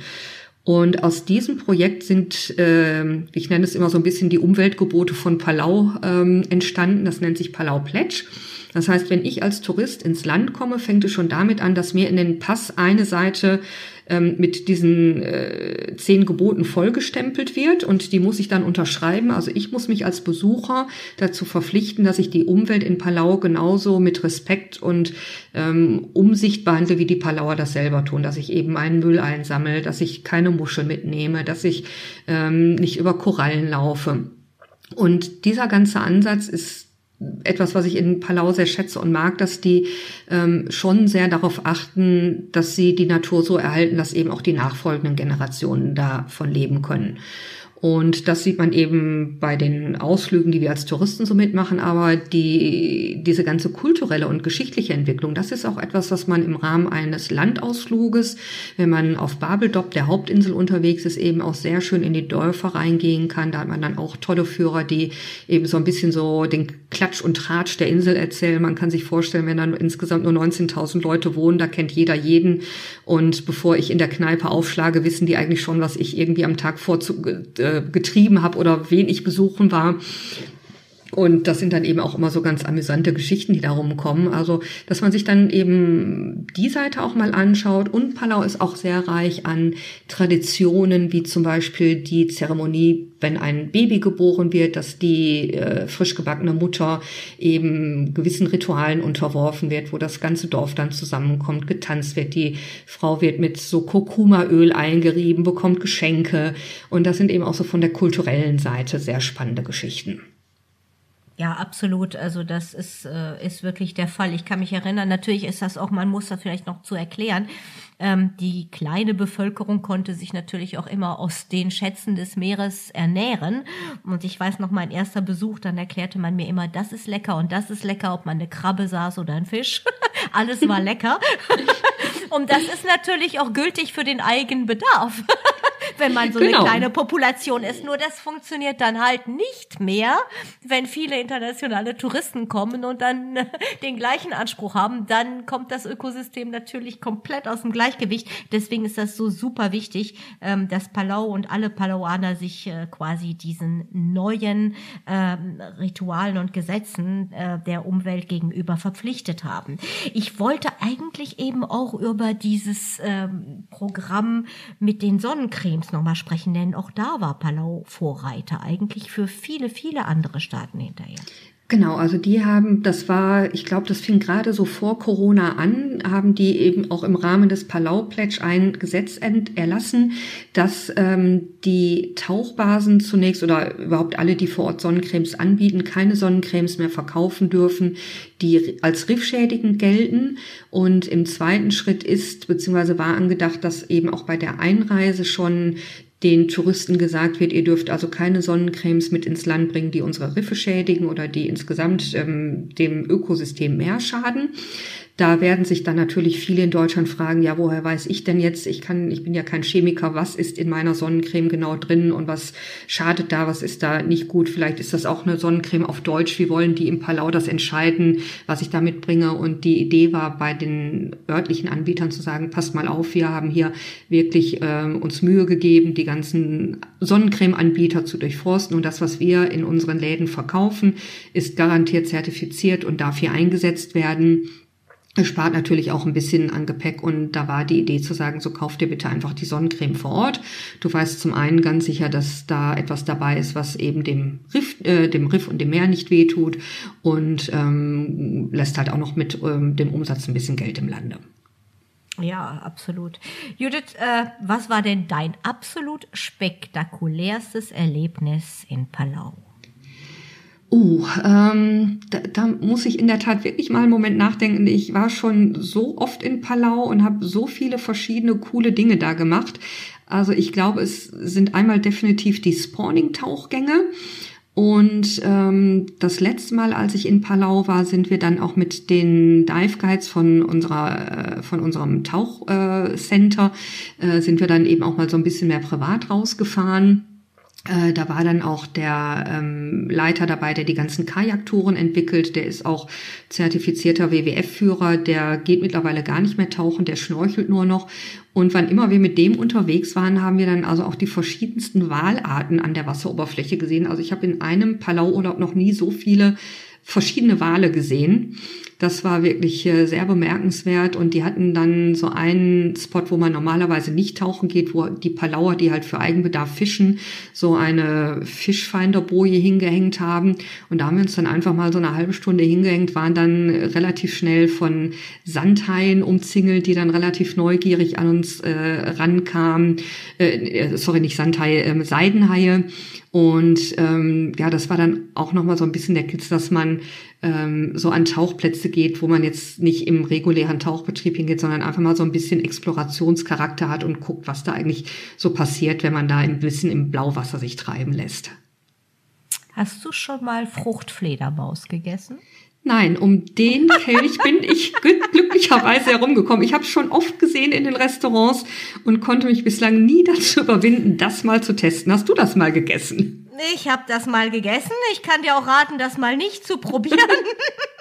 Und aus diesem Projekt sind, äh, ich nenne es immer so ein bisschen die Umweltgebote von Palau ähm, entstanden. Das nennt sich Palau Pledge. Das heißt, wenn ich als Tourist ins Land komme, fängt es schon damit an, dass mir in den Pass eine Seite ähm, mit diesen äh, zehn Geboten vollgestempelt wird und die muss ich dann unterschreiben. Also ich muss mich als Besucher dazu verpflichten, dass ich die Umwelt in Palau genauso mit Respekt und ähm, Umsicht behandle, wie die Palauer das selber tun, dass ich eben meinen Müll einsammle, dass ich keine Muschel mitnehme, dass ich ähm, nicht über Korallen laufe. Und dieser ganze Ansatz ist etwas, was ich in Palau sehr schätze und mag, dass die ähm, schon sehr darauf achten, dass sie die Natur so erhalten, dass eben auch die nachfolgenden Generationen davon leben können. Und das sieht man eben bei den Ausflügen, die wir als Touristen so mitmachen. Aber die, diese ganze kulturelle und geschichtliche Entwicklung, das ist auch etwas, was man im Rahmen eines Landausfluges, wenn man auf Babeldop, der Hauptinsel unterwegs ist, eben auch sehr schön in die Dörfer reingehen kann. Da hat man dann auch tolle Führer, die eben so ein bisschen so den Klatsch und Tratsch der Insel erzählen. Man kann sich vorstellen, wenn dann insgesamt nur 19.000 Leute wohnen, da kennt jeder jeden. Und bevor ich in der Kneipe aufschlage, wissen die eigentlich schon, was ich irgendwie am Tag vorzu äh, getrieben habe oder wen ich besuchen war. Und das sind dann eben auch immer so ganz amüsante Geschichten, die darum kommen. Also, dass man sich dann eben die Seite auch mal anschaut. Und Palau ist auch sehr reich an Traditionen, wie zum Beispiel die Zeremonie, wenn ein Baby geboren wird, dass die äh, frisch gebackene Mutter eben gewissen Ritualen unterworfen wird, wo das ganze Dorf dann zusammenkommt, getanzt wird. Die Frau wird mit so Kurkumaöl eingerieben, bekommt Geschenke. Und das sind eben auch so von der kulturellen Seite sehr spannende Geschichten. Ja, absolut. Also das ist, äh, ist wirklich der Fall. Ich kann mich erinnern, natürlich ist das auch, man muss das vielleicht noch zu erklären. Ähm, die kleine Bevölkerung konnte sich natürlich auch immer aus den Schätzen des Meeres ernähren. Und ich weiß noch, mein erster Besuch, dann erklärte man mir immer, das ist lecker und das ist lecker, ob man eine Krabbe saß oder ein Fisch. Alles war lecker. und das ist natürlich auch gültig für den eigenen Bedarf wenn man so genau. eine kleine Population ist. Nur das funktioniert dann halt nicht mehr, wenn viele internationale Touristen kommen und dann äh, den gleichen Anspruch haben. Dann kommt das Ökosystem natürlich komplett aus dem Gleichgewicht. Deswegen ist das so super wichtig, ähm, dass Palau und alle Palauaner sich äh, quasi diesen neuen ähm, Ritualen und Gesetzen äh, der Umwelt gegenüber verpflichtet haben. Ich wollte eigentlich eben auch über dieses ähm, Programm mit den Sonnencremes nochmal sprechen, denn auch da war Palau Vorreiter, eigentlich für viele, viele andere Staaten hinterher. Genau, also die haben, das war, ich glaube, das fing gerade so vor Corona an, haben die eben auch im Rahmen des Palau Pledge ein Gesetz erlassen, dass ähm, die Tauchbasen zunächst oder überhaupt alle, die vor Ort Sonnencremes anbieten, keine Sonnencremes mehr verkaufen dürfen, die als riffschädigend gelten. Und im zweiten Schritt ist beziehungsweise war angedacht, dass eben auch bei der Einreise schon den Touristen gesagt wird, ihr dürft also keine Sonnencremes mit ins Land bringen, die unsere Riffe schädigen oder die insgesamt ähm, dem Ökosystem mehr schaden. Da werden sich dann natürlich viele in Deutschland fragen, ja, woher weiß ich denn jetzt? Ich kann, ich bin ja kein Chemiker. Was ist in meiner Sonnencreme genau drin und was schadet da? Was ist da nicht gut? Vielleicht ist das auch eine Sonnencreme auf Deutsch. Wie wollen die im Palau das entscheiden, was ich da mitbringe? Und die Idee war bei den örtlichen Anbietern zu sagen, passt mal auf, wir haben hier wirklich äh, uns Mühe gegeben, die ganzen Sonnencreme-Anbieter zu durchforsten und das, was wir in unseren Läden verkaufen, ist garantiert zertifiziert und darf hier eingesetzt werden. Spart natürlich auch ein bisschen an Gepäck und da war die Idee zu sagen, so kauf dir bitte einfach die Sonnencreme vor Ort. Du weißt zum einen ganz sicher, dass da etwas dabei ist, was eben dem Riff, äh, dem Riff und dem Meer nicht wehtut und ähm, lässt halt auch noch mit ähm, dem Umsatz ein bisschen Geld im Lande. Ja, absolut. Judith, äh, was war denn dein absolut spektakulärstes Erlebnis in Palau? Uh, ähm, da, da muss ich in der Tat wirklich mal einen Moment nachdenken. Ich war schon so oft in Palau und habe so viele verschiedene coole Dinge da gemacht. Also ich glaube, es sind einmal definitiv die Spawning-Tauchgänge. Und ähm, das letzte Mal, als ich in Palau war, sind wir dann auch mit den Dive Guides von unserer äh, von unserem Tauchcenter äh, äh, sind wir dann eben auch mal so ein bisschen mehr privat rausgefahren. Äh, da war dann auch der ähm, Leiter dabei, der die ganzen Kajaktouren entwickelt. Der ist auch zertifizierter WWF-Führer. Der geht mittlerweile gar nicht mehr tauchen, der schnorchelt nur noch. Und wann immer wir mit dem unterwegs waren, haben wir dann also auch die verschiedensten Walarten an der Wasseroberfläche gesehen. Also ich habe in einem Palau-Urlaub noch nie so viele verschiedene Wale gesehen. Das war wirklich äh, sehr bemerkenswert und die hatten dann so einen Spot, wo man normalerweise nicht tauchen geht, wo die Palauer, die halt für Eigenbedarf fischen, so eine Fischfinderboje hingehängt haben. Und da haben wir uns dann einfach mal so eine halbe Stunde hingehängt, waren dann relativ schnell von Sandhaien umzingelt, die dann relativ neugierig an uns äh, rankamen. Äh, sorry, nicht Sandhaie, äh, Seidenhaie. Und ähm, ja, das war dann auch nochmal so ein bisschen der Kitz, dass man ähm, so an Tauchplätze geht, wo man jetzt nicht im regulären Tauchbetrieb hingeht, sondern einfach mal so ein bisschen Explorationscharakter hat und guckt, was da eigentlich so passiert, wenn man da ein bisschen im Blauwasser sich treiben lässt. Hast du schon mal Fruchtfledermaus gegessen? Nein, um den Kelch bin ich glücklicherweise herumgekommen. Ich habe es schon oft gesehen in den Restaurants und konnte mich bislang nie dazu überwinden, das mal zu testen. Hast du das mal gegessen? Ich habe das mal gegessen. Ich kann dir auch raten, das mal nicht zu probieren.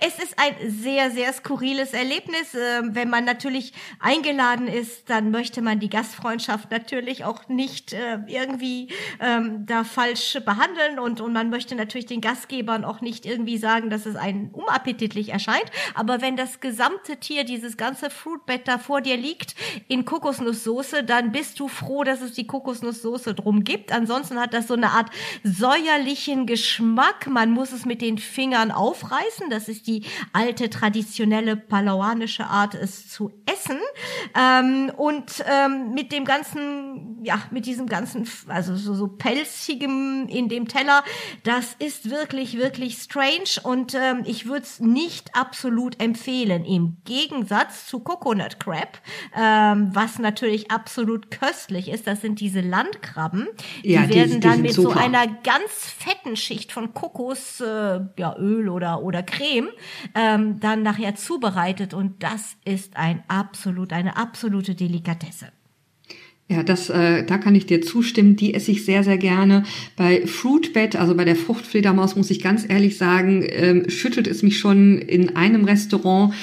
es ist ein sehr, sehr skurriles Erlebnis. Ähm, wenn man natürlich eingeladen ist, dann möchte man die Gastfreundschaft natürlich auch nicht äh, irgendwie ähm, da falsch behandeln und, und man möchte natürlich den Gastgebern auch nicht irgendwie sagen, dass es einen unappetitlich erscheint. Aber wenn das gesamte Tier, dieses ganze Fruitbett da vor dir liegt in Kokosnusssoße, dann bist du froh, dass es die Kokosnusssoße drum gibt. Ansonsten hat das so eine Art säuerlichen Geschmack. Man muss es mit den Fingern aufreißen. Das ist die alte traditionelle palauanische Art, es zu essen ähm, und ähm, mit dem ganzen, ja, mit diesem ganzen, also so, so pelzigem in dem Teller, das ist wirklich, wirklich strange und ähm, ich würde es nicht absolut empfehlen. Im Gegensatz zu Coconut Crab, ähm, was natürlich absolut köstlich ist, das sind diese Landkrabben. Die ja, werden die, die dann mit super. so einer ganz fetten Schicht von Kokos, äh, ja, Öl oder, oder Creme ähm, dann nachher zubereitet und das ist ein absolut, eine absolute Delikatesse. Ja, das, äh, da kann ich dir zustimmen. Die esse ich sehr, sehr gerne. Bei Fruitbed, also bei der Fruchtfledermaus, muss ich ganz ehrlich sagen, ähm, schüttelt es mich schon in einem Restaurant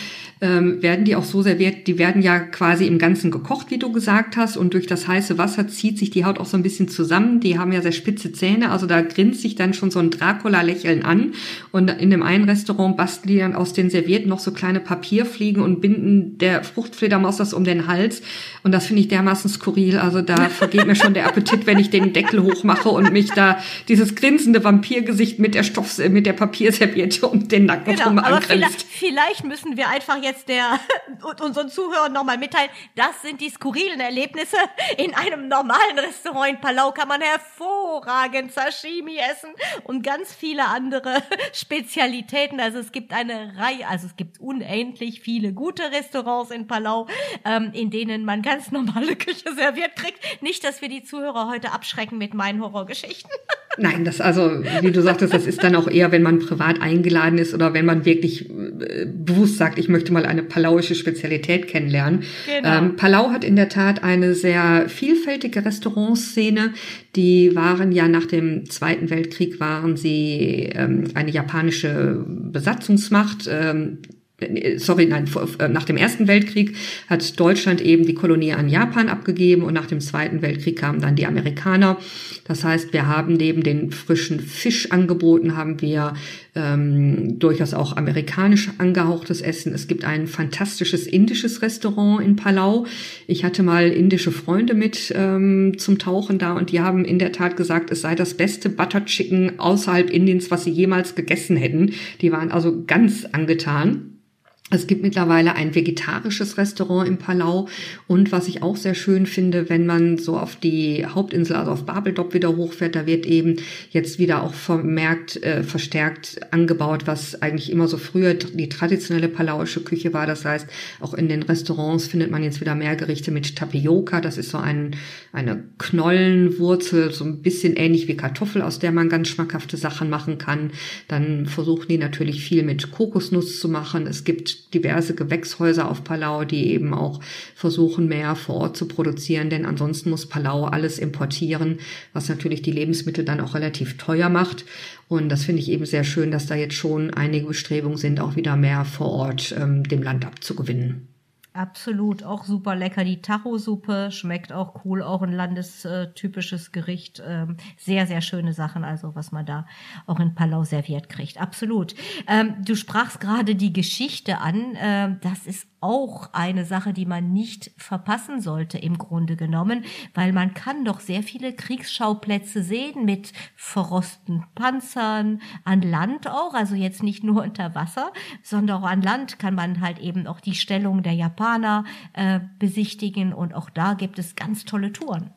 ähm, werden die auch so serviert, die werden ja quasi im Ganzen gekocht, wie du gesagt hast, und durch das heiße Wasser zieht sich die Haut auch so ein bisschen zusammen. Die haben ja sehr spitze Zähne, also da grinst sich dann schon so ein Dracula-Lächeln an. Und in dem einen Restaurant basteln die dann aus den Servierten noch so kleine Papierfliegen und binden der Fruchtfledermaus das um den Hals. Und das finde ich dermaßen skurril. Also da vergeht mir schon der Appetit, wenn ich den Deckel hochmache und mich da dieses grinsende Vampirgesicht mit der Stoff, mit der Papierserviette um den Nacken genau, aber vielleicht, vielleicht müssen wir einfach jetzt der unseren Zuhörern nochmal mitteilen, das sind die skurrilen Erlebnisse. In einem normalen Restaurant in Palau kann man hervorragend Sashimi essen und ganz viele andere Spezialitäten. Also es gibt eine Reihe, also es gibt unendlich viele gute Restaurants in Palau, ähm, in denen man ganz normale Küche serviert kriegt. Nicht, dass wir die Zuhörer heute abschrecken mit meinen Horrorgeschichten. Nein, das also, wie du sagtest, das ist dann auch eher, wenn man privat eingeladen ist oder wenn man wirklich äh, bewusst sagt, ich möchte mal eine palauische Spezialität kennenlernen. Genau. Ähm, Palau hat in der Tat eine sehr vielfältige Restaurantszene. Die waren ja nach dem Zweiten Weltkrieg waren sie ähm, eine japanische Besatzungsmacht. Ähm, sorry, nein, äh, nach dem Ersten Weltkrieg hat Deutschland eben die Kolonie an Japan abgegeben und nach dem Zweiten Weltkrieg kamen dann die Amerikaner. Das heißt, wir haben neben den frischen Fisch angeboten, haben wir ähm, durchaus auch amerikanisch angehauchtes Essen. Es gibt ein fantastisches indisches Restaurant in Palau. Ich hatte mal indische Freunde mit ähm, zum Tauchen da und die haben in der Tat gesagt, es sei das beste Butter Chicken außerhalb Indiens, was sie jemals gegessen hätten. Die waren also ganz angetan. Es gibt mittlerweile ein vegetarisches Restaurant im Palau und was ich auch sehr schön finde, wenn man so auf die Hauptinsel, also auf Babeldop wieder hochfährt, da wird eben jetzt wieder auch vermerkt, äh, verstärkt angebaut, was eigentlich immer so früher die traditionelle palauische Küche war. Das heißt, auch in den Restaurants findet man jetzt wieder mehr Gerichte mit Tapioca. Das ist so ein, eine Knollenwurzel, so ein bisschen ähnlich wie Kartoffel, aus der man ganz schmackhafte Sachen machen kann. Dann versuchen die natürlich viel mit Kokosnuss zu machen. Es gibt diverse Gewächshäuser auf Palau, die eben auch versuchen, mehr vor Ort zu produzieren, denn ansonsten muss Palau alles importieren, was natürlich die Lebensmittel dann auch relativ teuer macht. Und das finde ich eben sehr schön, dass da jetzt schon einige Bestrebungen sind, auch wieder mehr vor Ort ähm, dem Land abzugewinnen. Absolut, auch super lecker. Die Tacho-Suppe schmeckt auch cool, auch ein landestypisches Gericht. Ähm, sehr, sehr schöne Sachen, also was man da auch in Palau serviert kriegt. Absolut. Ähm, du sprachst gerade die Geschichte an. Ähm, das ist auch eine Sache, die man nicht verpassen sollte im Grunde genommen, weil man kann doch sehr viele Kriegsschauplätze sehen mit verrosteten Panzern, an Land auch, also jetzt nicht nur unter Wasser, sondern auch an Land kann man halt eben auch die Stellung der Japaner äh, besichtigen und auch da gibt es ganz tolle Touren.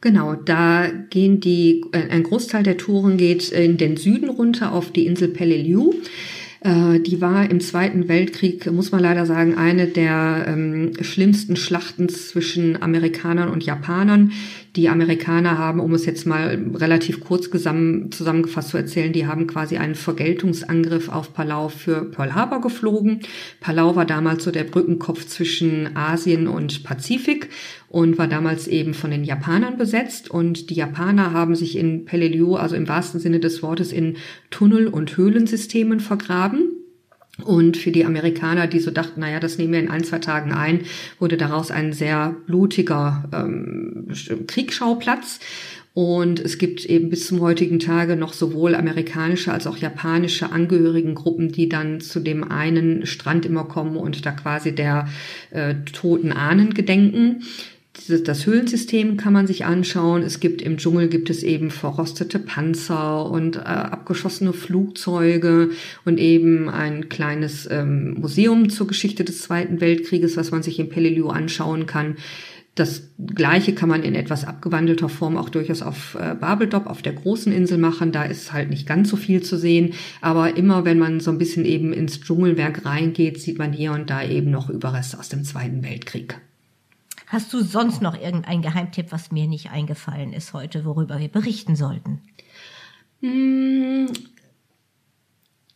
Genau, da gehen die, äh, ein Großteil der Touren geht in den Süden runter auf die Insel Peleliu. Äh, die war im Zweiten Weltkrieg, muss man leider sagen, eine der ähm, schlimmsten Schlachten zwischen Amerikanern und Japanern. Die Amerikaner haben, um es jetzt mal relativ kurz zusammengefasst zu erzählen, die haben quasi einen Vergeltungsangriff auf Palau für Pearl Harbor geflogen. Palau war damals so der Brückenkopf zwischen Asien und Pazifik und war damals eben von den Japanern besetzt. Und die Japaner haben sich in Peleliu, also im wahrsten Sinne des Wortes, in Tunnel- und Höhlensystemen vergraben. Und für die Amerikaner, die so dachten, naja, das nehmen wir in ein, zwei Tagen ein, wurde daraus ein sehr blutiger ähm, Kriegsschauplatz. Und es gibt eben bis zum heutigen Tage noch sowohl amerikanische als auch japanische Angehörigengruppen, die dann zu dem einen Strand immer kommen und da quasi der äh, toten Ahnen gedenken. Das Höhlensystem kann man sich anschauen. Es gibt im Dschungel gibt es eben verrostete Panzer und äh, abgeschossene Flugzeuge und eben ein kleines ähm, Museum zur Geschichte des Zweiten Weltkrieges, was man sich in Peleliu anschauen kann. Das Gleiche kann man in etwas abgewandelter Form auch durchaus auf äh, Babeldop, auf der großen Insel machen. Da ist halt nicht ganz so viel zu sehen. Aber immer, wenn man so ein bisschen eben ins Dschungelwerk reingeht, sieht man hier und da eben noch Überreste aus dem Zweiten Weltkrieg. Hast du sonst noch irgendeinen Geheimtipp, was mir nicht eingefallen ist heute, worüber wir berichten sollten?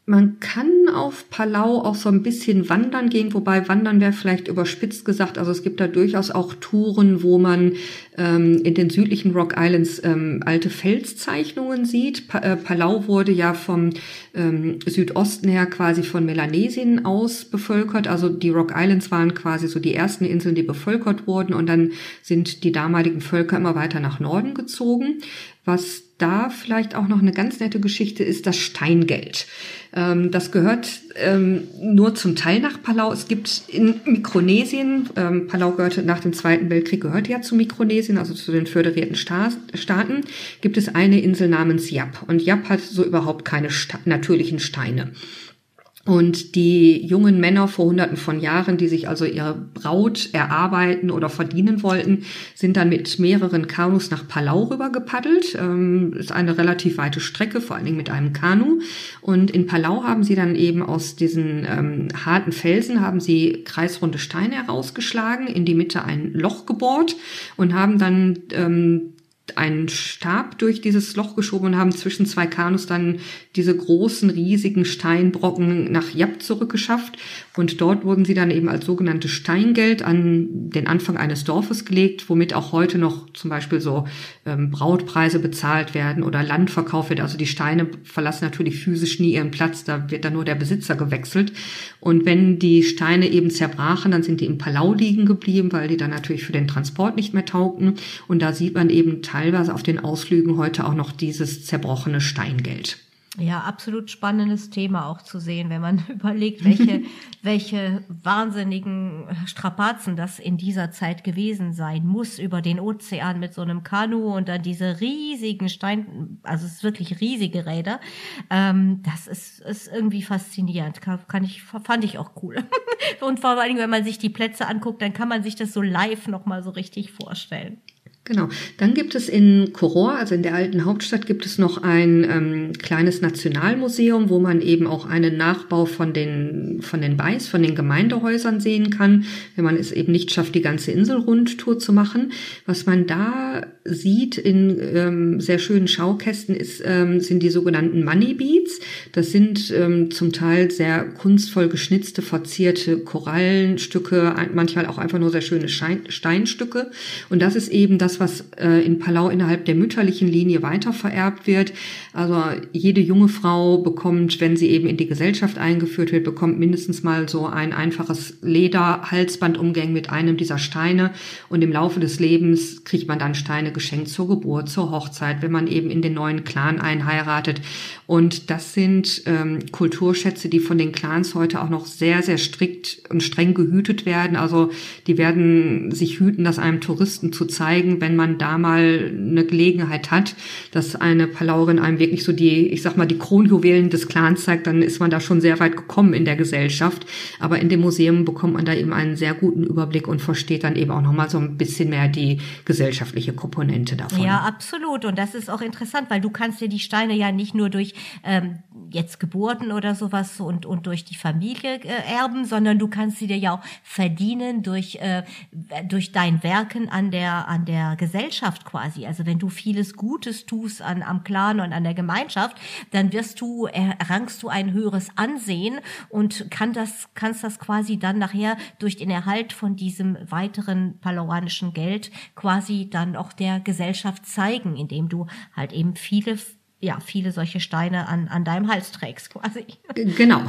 Man kann auf Palau auch so ein bisschen wandern gehen, wobei wandern wäre vielleicht überspitzt gesagt. Also es gibt da durchaus auch Touren, wo man ähm, in den südlichen Rock Islands ähm, alte Felszeichnungen sieht. Pa äh, Palau wurde ja vom ähm, Südosten her quasi von Melanesien aus bevölkert. Also die Rock Islands waren quasi so die ersten Inseln, die bevölkert wurden und dann sind die damaligen Völker immer weiter nach Norden gezogen. Was da vielleicht auch noch eine ganz nette Geschichte ist das Steingeld. Ähm, das gehört ähm, nur zum Teil nach Palau. Es gibt in Mikronesien, ähm, Palau gehörte nach dem Zweiten Weltkrieg, gehörte ja zu Mikronesien, also zu den föderierten Staaten, gibt es eine Insel namens Yap. Und Yap hat so überhaupt keine natürlichen Steine. Und die jungen Männer vor hunderten von Jahren, die sich also ihre Braut erarbeiten oder verdienen wollten, sind dann mit mehreren Kanus nach Palau rüber gepaddelt. Ähm, ist eine relativ weite Strecke, vor allen Dingen mit einem Kanu. Und in Palau haben sie dann eben aus diesen ähm, harten Felsen haben sie kreisrunde Steine herausgeschlagen, in die Mitte ein Loch gebohrt und haben dann ähm, einen Stab durch dieses Loch geschoben und haben zwischen zwei Kanus dann diese großen, riesigen Steinbrocken nach Japp zurückgeschafft. Und dort wurden sie dann eben als sogenannte Steingeld an den Anfang eines Dorfes gelegt, womit auch heute noch zum Beispiel so ähm, Brautpreise bezahlt werden oder Land verkauft wird. Also die Steine verlassen natürlich physisch nie ihren Platz, da wird dann nur der Besitzer gewechselt. Und wenn die Steine eben zerbrachen, dann sind die im Palau liegen geblieben, weil die dann natürlich für den Transport nicht mehr taugten. Und da sieht man eben teilweise auf den Ausflügen heute auch noch dieses zerbrochene Steingeld. Ja, absolut spannendes Thema auch zu sehen, wenn man überlegt, welche, welche wahnsinnigen Strapazen das in dieser Zeit gewesen sein muss, über den Ozean mit so einem Kanu und dann diese riesigen Stein, also es ist wirklich riesige Räder. Ähm, das ist, ist irgendwie faszinierend. Kann, kann ich, fand ich auch cool. und vor allen Dingen, wenn man sich die Plätze anguckt, dann kann man sich das so live nochmal so richtig vorstellen. Genau. Dann gibt es in Koror, also in der alten Hauptstadt, gibt es noch ein ähm, kleines Nationalmuseum, wo man eben auch einen Nachbau von den von den Beis, von den Gemeindehäusern sehen kann, wenn man es eben nicht schafft, die ganze Inselrundtour zu machen. Was man da sieht in ähm, sehr schönen Schaukästen ist, ähm, sind die sogenannten Money Beads. Das sind ähm, zum Teil sehr kunstvoll geschnitzte, verzierte Korallenstücke, manchmal auch einfach nur sehr schöne Schein Steinstücke. Und das ist eben das was äh, in Palau innerhalb der mütterlichen Linie weitervererbt wird. Also jede junge Frau bekommt, wenn sie eben in die Gesellschaft eingeführt wird, bekommt mindestens mal so ein einfaches Lederhalsbandumgang mit einem dieser Steine. Und im Laufe des Lebens kriegt man dann Steine geschenkt zur Geburt, zur Hochzeit, wenn man eben in den neuen Clan einheiratet. Und das sind ähm, Kulturschätze, die von den Clans heute auch noch sehr, sehr strikt und streng gehütet werden. Also die werden sich hüten, das einem Touristen zu zeigen, wenn man da mal eine Gelegenheit hat, dass eine Palaurin einem wirklich so die, ich sag mal, die Kronjuwelen des Clans zeigt, dann ist man da schon sehr weit gekommen in der Gesellschaft. Aber in dem Museum bekommt man da eben einen sehr guten Überblick und versteht dann eben auch nochmal so ein bisschen mehr die gesellschaftliche Komponente davon. Ja, absolut. Und das ist auch interessant, weil du kannst dir die Steine ja nicht nur durch ähm, jetzt Geburten oder sowas und, und durch die Familie äh, erben, sondern du kannst sie dir ja auch verdienen durch, äh, durch dein Werken an der, an der Gesellschaft quasi. Also wenn du vieles Gutes tust an, am Clan und an der Gemeinschaft, dann wirst du, errangst du ein höheres Ansehen und kann das, kannst das quasi dann nachher durch den Erhalt von diesem weiteren palauanischen Geld quasi dann auch der Gesellschaft zeigen, indem du halt eben viele ja, viele solche Steine an, an deinem Hals trägst quasi. Genau.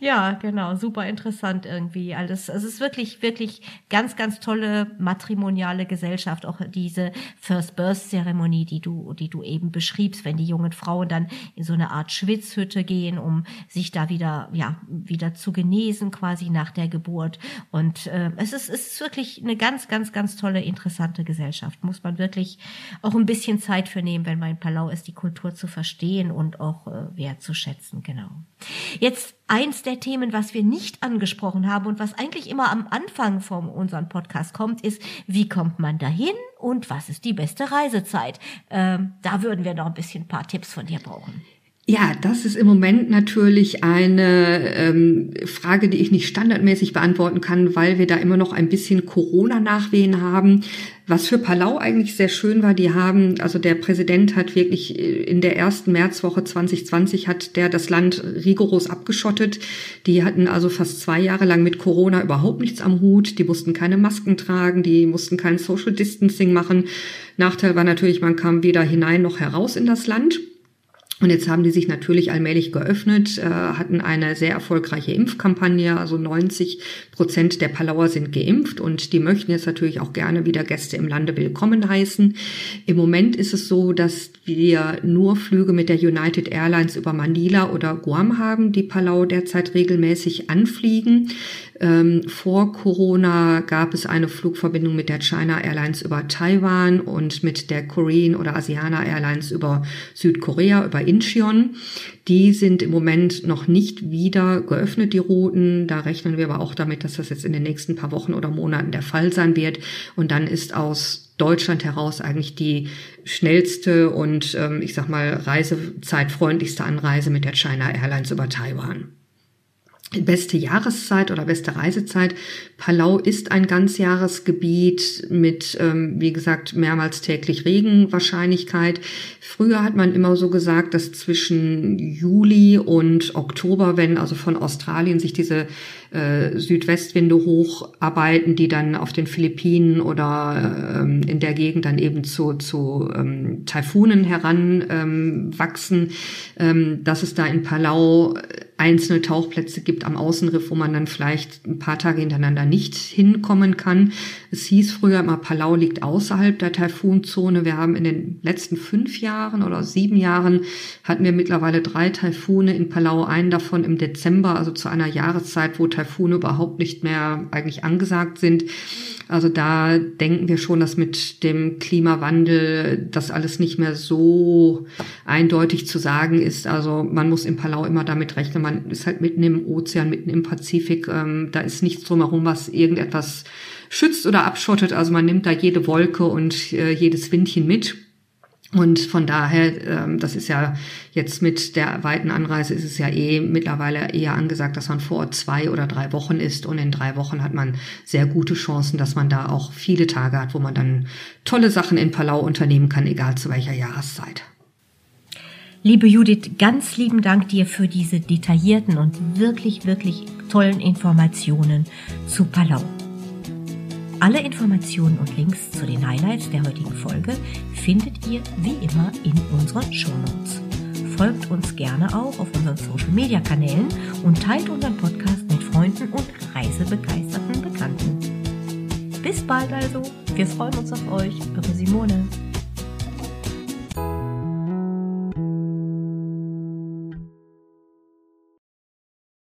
Ja, genau, super interessant irgendwie alles. Es ist wirklich, wirklich ganz, ganz tolle matrimoniale Gesellschaft. Auch diese First Birth Zeremonie, die du, die du eben beschriebst, wenn die jungen Frauen dann in so eine Art Schwitzhütte gehen, um sich da wieder, ja, wieder zu genesen quasi nach der Geburt. Und äh, es ist, es ist wirklich eine ganz, ganz, ganz tolle, interessante Gesellschaft. Muss man wirklich auch ein bisschen Zeit für nehmen, wenn man in Palau ist, die Kultur zu verstehen und auch äh, wertzuschätzen. Genau. Jetzt eins der Themen, was wir nicht angesprochen haben und was eigentlich immer am Anfang von unserem Podcast kommt, ist, wie kommt man dahin und was ist die beste Reisezeit? Ähm, da würden wir noch ein bisschen ein paar Tipps von dir brauchen. Ja, das ist im Moment natürlich eine ähm, Frage, die ich nicht standardmäßig beantworten kann, weil wir da immer noch ein bisschen Corona-Nachwehen haben. Was für Palau eigentlich sehr schön war, die haben, also der Präsident hat wirklich äh, in der ersten Märzwoche 2020 hat der das Land rigoros abgeschottet. Die hatten also fast zwei Jahre lang mit Corona überhaupt nichts am Hut. Die mussten keine Masken tragen, die mussten kein Social Distancing machen. Nachteil war natürlich, man kam weder hinein noch heraus in das Land. Und jetzt haben die sich natürlich allmählich geöffnet, äh, hatten eine sehr erfolgreiche Impfkampagne. Also 90 Prozent der Palauer sind geimpft und die möchten jetzt natürlich auch gerne wieder Gäste im Lande willkommen heißen. Im Moment ist es so, dass wir nur Flüge mit der United Airlines über Manila oder Guam haben, die Palau derzeit regelmäßig anfliegen. Ähm, vor Corona gab es eine Flugverbindung mit der China Airlines über Taiwan und mit der Korean oder Asiana Airlines über Südkorea, über Incheon. Die sind im Moment noch nicht wieder geöffnet, die Routen. Da rechnen wir aber auch damit, dass das jetzt in den nächsten paar Wochen oder Monaten der Fall sein wird. Und dann ist aus Deutschland heraus eigentlich die schnellste und ähm, ich sag mal reisezeitfreundlichste Anreise mit der China Airlines über Taiwan beste Jahreszeit oder beste Reisezeit. Palau ist ein Ganzjahresgebiet mit, ähm, wie gesagt, mehrmals täglich Regenwahrscheinlichkeit. Früher hat man immer so gesagt, dass zwischen Juli und Oktober, wenn also von Australien sich diese äh, Südwestwinde hocharbeiten, die dann auf den Philippinen oder ähm, in der Gegend dann eben zu, zu ähm, Taifunen heranwachsen, ähm, dass es da in Palau einzelne Tauchplätze gibt am Außenriff, wo man dann vielleicht ein paar Tage hintereinander nicht hinkommen kann. Es hieß früher immer, Palau liegt außerhalb der Taifunzone. Wir haben in den letzten fünf Jahren oder sieben Jahren hatten wir mittlerweile drei Taifune in Palau, einen davon im Dezember, also zu einer Jahreszeit, wo Taifune überhaupt nicht mehr eigentlich angesagt sind. Also da denken wir schon, dass mit dem Klimawandel das alles nicht mehr so eindeutig zu sagen ist. Also man muss in Palau immer damit rechnen, man ist halt mitten im Ozean, mitten im Pazifik. Ähm, da ist nichts drumherum, was irgendetwas schützt oder abschottet. Also man nimmt da jede Wolke und äh, jedes Windchen mit. Und von daher, ähm, das ist ja jetzt mit der weiten Anreise ist es ja eh mittlerweile eher angesagt, dass man vor zwei oder drei Wochen ist. Und in drei Wochen hat man sehr gute Chancen, dass man da auch viele Tage hat, wo man dann tolle Sachen in Palau unternehmen kann, egal zu welcher Jahreszeit. Liebe Judith, ganz lieben Dank dir für diese detaillierten und wirklich, wirklich tollen Informationen zu Palau. Alle Informationen und Links zu den Highlights der heutigen Folge findet ihr wie immer in unseren Shownotes. Folgt uns gerne auch auf unseren Social Media Kanälen und teilt unseren Podcast mit Freunden und reisebegeisterten Bekannten. Bis bald also. Wir freuen uns auf euch. Eure Simone.